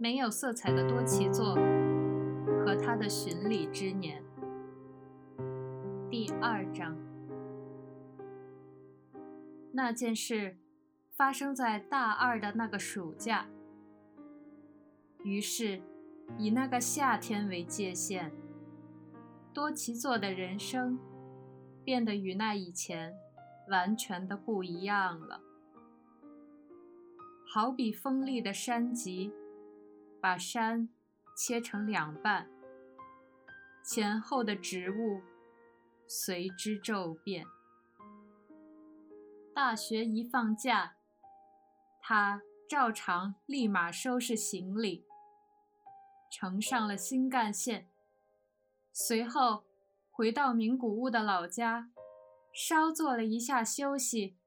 没有色彩的多奇座和他的巡礼之年。第二章，那件事发生在大二的那个暑假。于是，以那个夏天为界限，多奇座的人生变得与那以前完全的不一样了。好比锋利的山脊，把山切成两半，前后的植物。随之骤变。大学一放假，他照常立马收拾行李，乘上了新干线，随后回到名古屋的老家，稍坐了一下休息，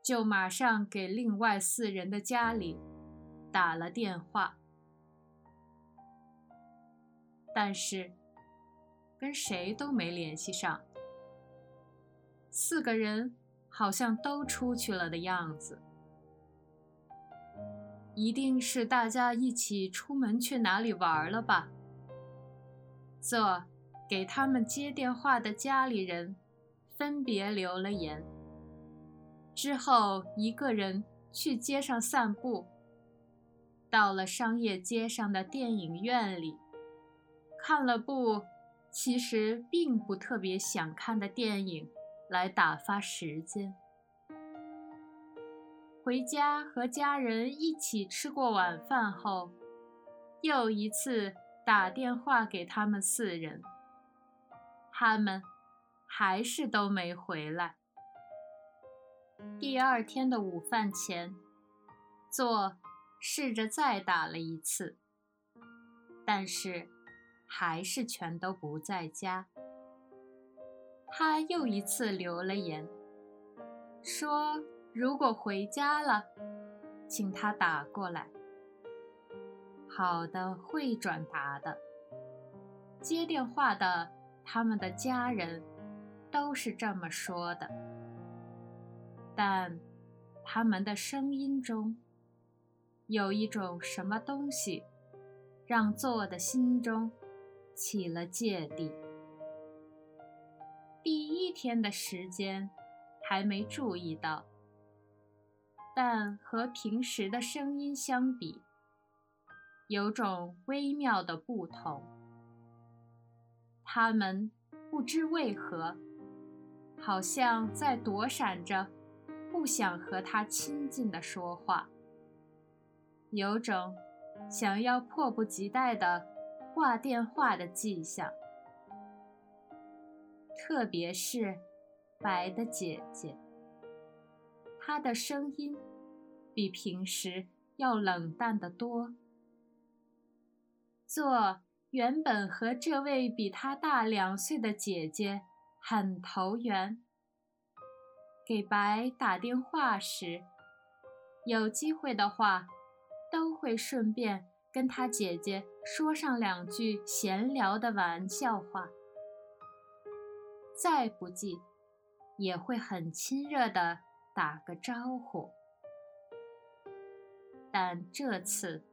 就马上给另外四人的家里打了电话，但是。跟谁都没联系上，四个人好像都出去了的样子，一定是大家一起出门去哪里玩了吧？这给他们接电话的家里人分别留了言，之后一个人去街上散步，到了商业街上的电影院里，看了部。其实并不特别想看的电影，来打发时间。回家和家人一起吃过晚饭后，又一次打电话给他们四人，他们还是都没回来。第二天的午饭前，做试着再打了一次，但是。还是全都不在家。他又一次留了言，说如果回家了，请他打过来。好的，会转达的。接电话的他们的家人都是这么说的，但他们的声音中有一种什么东西，让做的心中。起了芥蒂。第一天的时间还没注意到，但和平时的声音相比，有种微妙的不同。他们不知为何，好像在躲闪着，不想和他亲近的说话，有种想要迫不及待的。挂电话的迹象，特别是白的姐姐，她的声音比平时要冷淡得多。做原本和这位比她大两岁的姐姐很投缘，给白打电话时，有机会的话，都会顺便。跟他姐姐说上两句闲聊的玩笑话，再不济也会很亲热的打个招呼。但这次，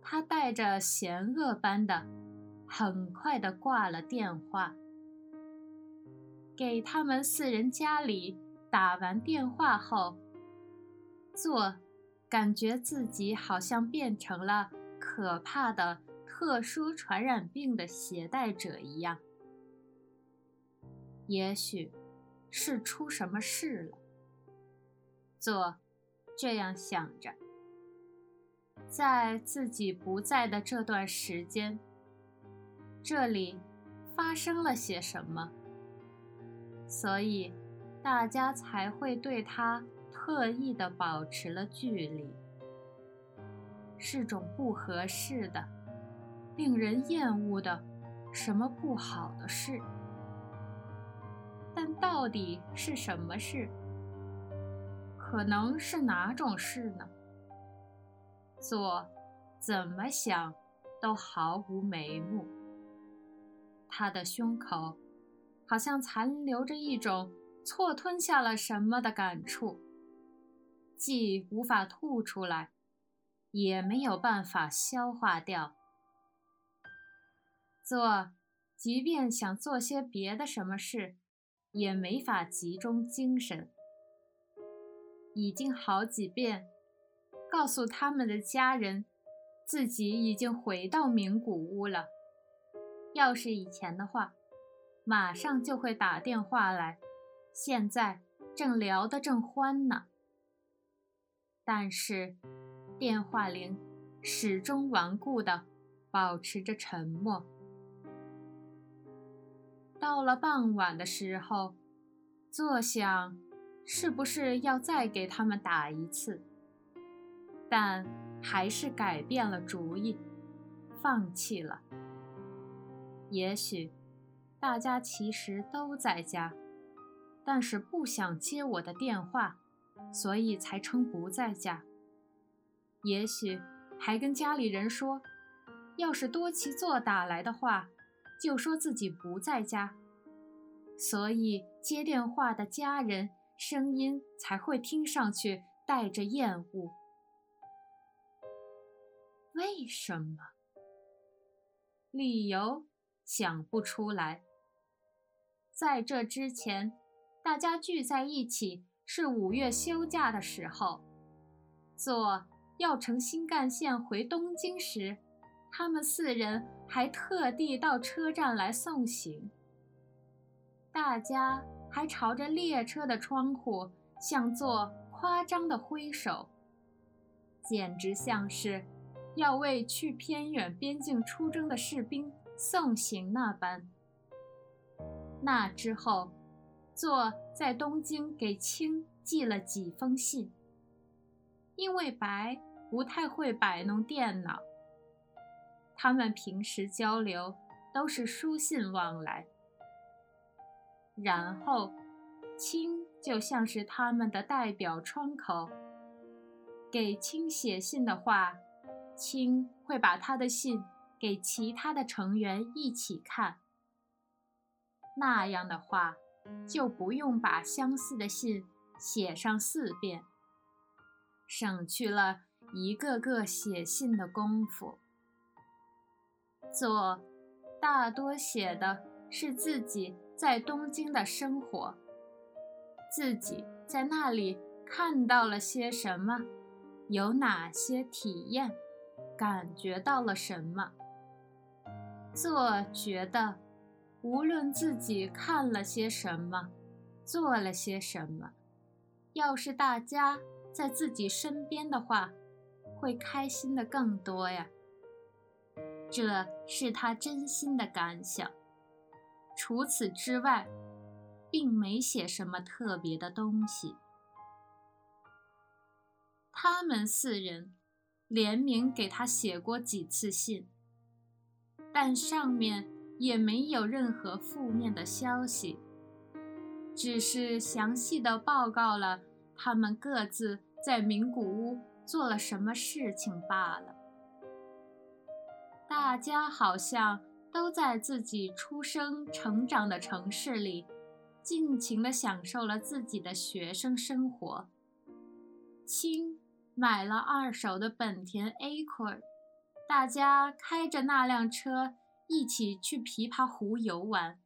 他带着嫌恶般的，很快的挂了电话。给他们四人家里打完电话后，做感觉自己好像变成了。可怕的特殊传染病的携带者一样，也许是出什么事了。做这样想着，在自己不在的这段时间，这里发生了些什么，所以大家才会对他特意的保持了距离。是种不合适的、令人厌恶的什么不好的事，但到底是什么事？可能是哪种事呢？做怎么想都毫无眉目。他的胸口好像残留着一种错吞下了什么的感触，既无法吐出来。也没有办法消化掉。做，即便想做些别的什么事，也没法集中精神。已经好几遍告诉他们的家人，自己已经回到名古屋了。要是以前的话，马上就会打电话来。现在正聊得正欢呢，但是电话铃始终顽固地保持着沉默。到了傍晚的时候，坐想是不是要再给他们打一次，但还是改变了主意，放弃了。也许大家其实都在家。但是不想接我的电话，所以才称不在家。也许还跟家里人说，要是多奇座打来的话，就说自己不在家，所以接电话的家人声音才会听上去带着厌恶。为什么？理由想不出来。在这之前。大家聚在一起是五月休假的时候，做要乘新干线回东京时，他们四人还特地到车站来送行。大家还朝着列车的窗户向坐夸张的挥手，简直像是要为去偏远边境出征的士兵送行那般。那之后。作在东京给青寄了几封信，因为白不太会摆弄电脑，他们平时交流都是书信往来。然后，青就像是他们的代表窗口，给青写信的话，青会把他的信给其他的成员一起看。那样的话。就不用把相似的信写上四遍，省去了一个个写信的功夫。作大多写的是自己在东京的生活，自己在那里看到了些什么，有哪些体验，感觉到了什么。做觉得。无论自己看了些什么，做了些什么，要是大家在自己身边的话，会开心的更多呀。这是他真心的感想。除此之外，并没写什么特别的东西。他们四人联名给他写过几次信，但上面。也没有任何负面的消息，只是详细的报告了他们各自在名古屋做了什么事情罢了。大家好像都在自己出生成长的城市里，尽情地享受了自己的学生生活。青买了二手的本田 Accord，大家开着那辆车。一起去琵琶湖游玩，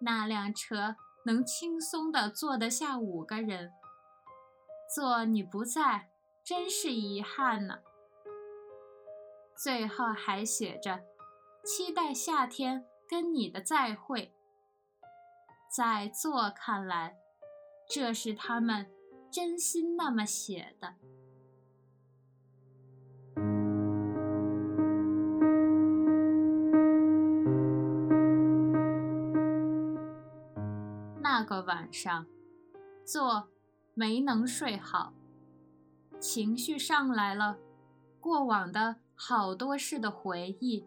那辆车能轻松地坐得下五个人。坐你不在，真是遗憾呢。最后还写着：“期待夏天跟你的再会。”在座看来，这是他们真心那么写的。那个晚上，坐没能睡好，情绪上来了，过往的好多事的回忆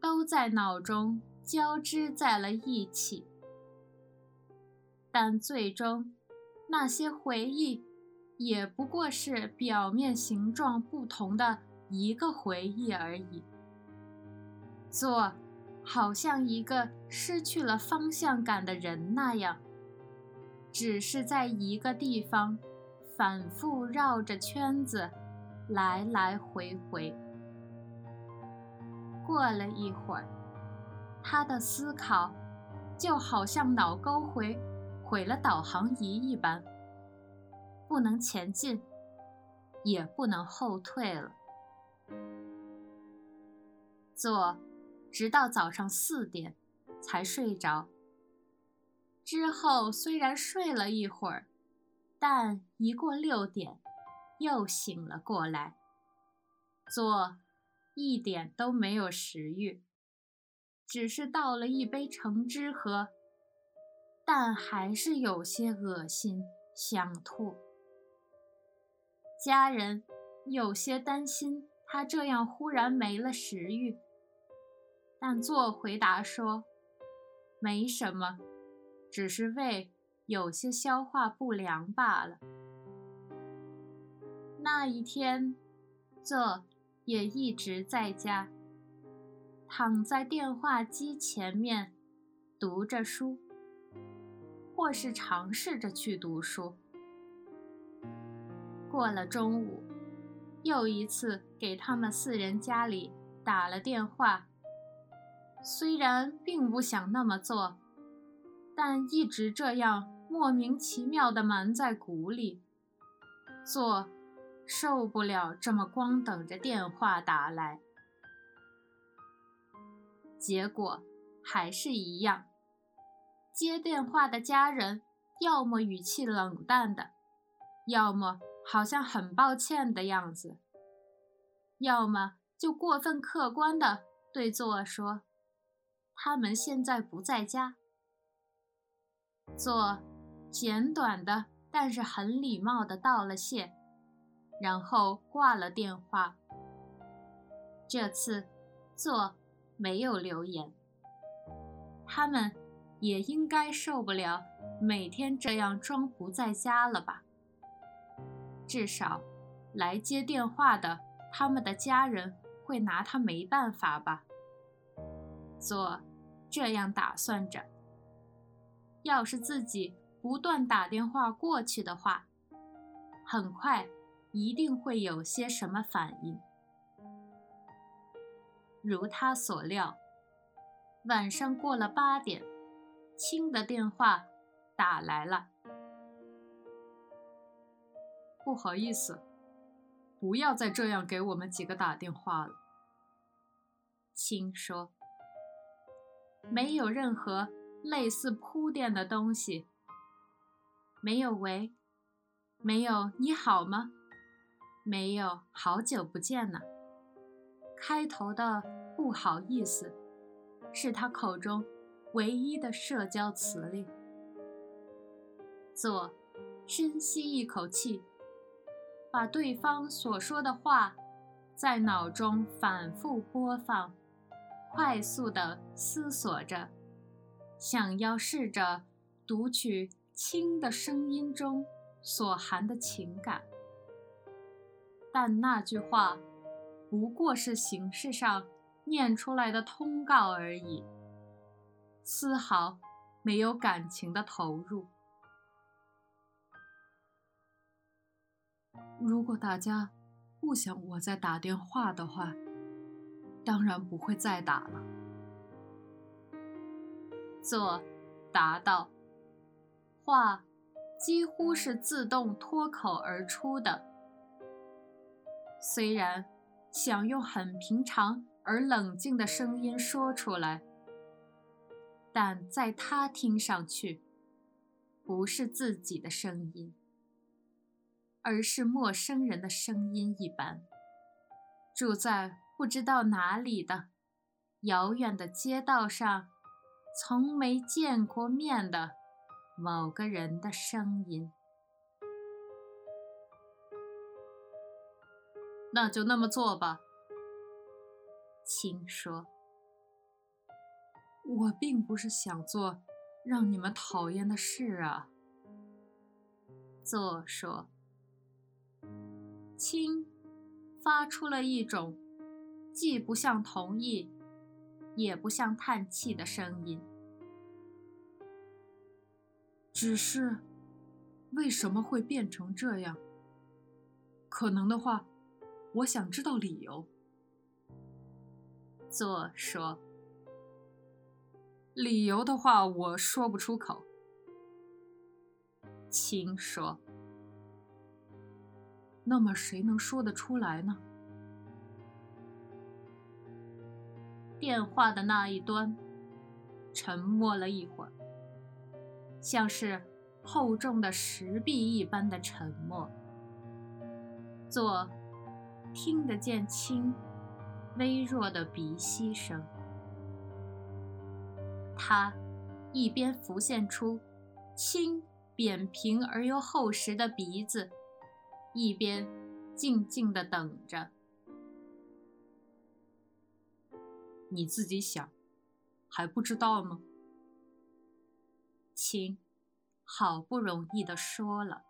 都在脑中交织在了一起。但最终，那些回忆也不过是表面形状不同的一个回忆而已。做，好像一个失去了方向感的人那样。只是在一个地方反复绕着圈子，来来回回。过了一会儿，他的思考就好像脑沟回毁了导航仪一般，不能前进，也不能后退了。坐，直到早上四点才睡着。之后虽然睡了一会儿，但一过六点，又醒了过来。坐，一点都没有食欲，只是倒了一杯橙汁喝，但还是有些恶心，想吐。家人有些担心他这样忽然没了食欲。但做回答说：“没什么，只是胃有些消化不良罢了。”那一天，这也一直在家，躺在电话机前面读着书，或是尝试着去读书。过了中午，又一次给他们四人家里打了电话。虽然并不想那么做，但一直这样莫名其妙地瞒在鼓里做，受不了这么光等着电话打来。结果还是一样，接电话的家人要么语气冷淡的，要么好像很抱歉的样子，要么就过分客观的对作说。他们现在不在家。做简短的，但是很礼貌的道了谢，然后挂了电话。这次做没有留言。他们也应该受不了每天这样装不在家了吧？至少来接电话的他们的家人会拿他没办法吧？做。这样打算着，要是自己不断打电话过去的话，很快一定会有些什么反应。如他所料，晚上过了八点，青的电话打来了。不好意思，不要再这样给我们几个打电话了。青说。没有任何类似铺垫的东西。没有喂，没有你好吗？没有好久不见了。开头的不好意思，是他口中唯一的社交词令。做，深吸一口气，把对方所说的话在脑中反复播放。快速地思索着，想要试着读取轻的声音中所含的情感，但那句话不过是形式上念出来的通告而已，丝毫没有感情的投入。如果大家不想我再打电话的话。当然不会再打了。做答道，话几乎是自动脱口而出的。虽然想用很平常而冷静的声音说出来，但在他听上去，不是自己的声音，而是陌生人的声音一般。住在。不知道哪里的遥远的街道上，从没见过面的某个人的声音。那就那么做吧。青说：“我并不是想做让你们讨厌的事啊。”做说：“青发出了一种。”既不像同意，也不像叹气的声音。只是，为什么会变成这样？可能的话，我想知道理由。作说：“理由的话，我说不出口。”青说：“那么谁能说得出来呢？”电话的那一端沉默了一会儿，像是厚重的石壁一般的沉默。做听得见轻微弱的鼻息声，他一边浮现出轻。扁平而又厚实的鼻子，一边静静地等着。你自己想，还不知道吗？亲，好不容易的说了。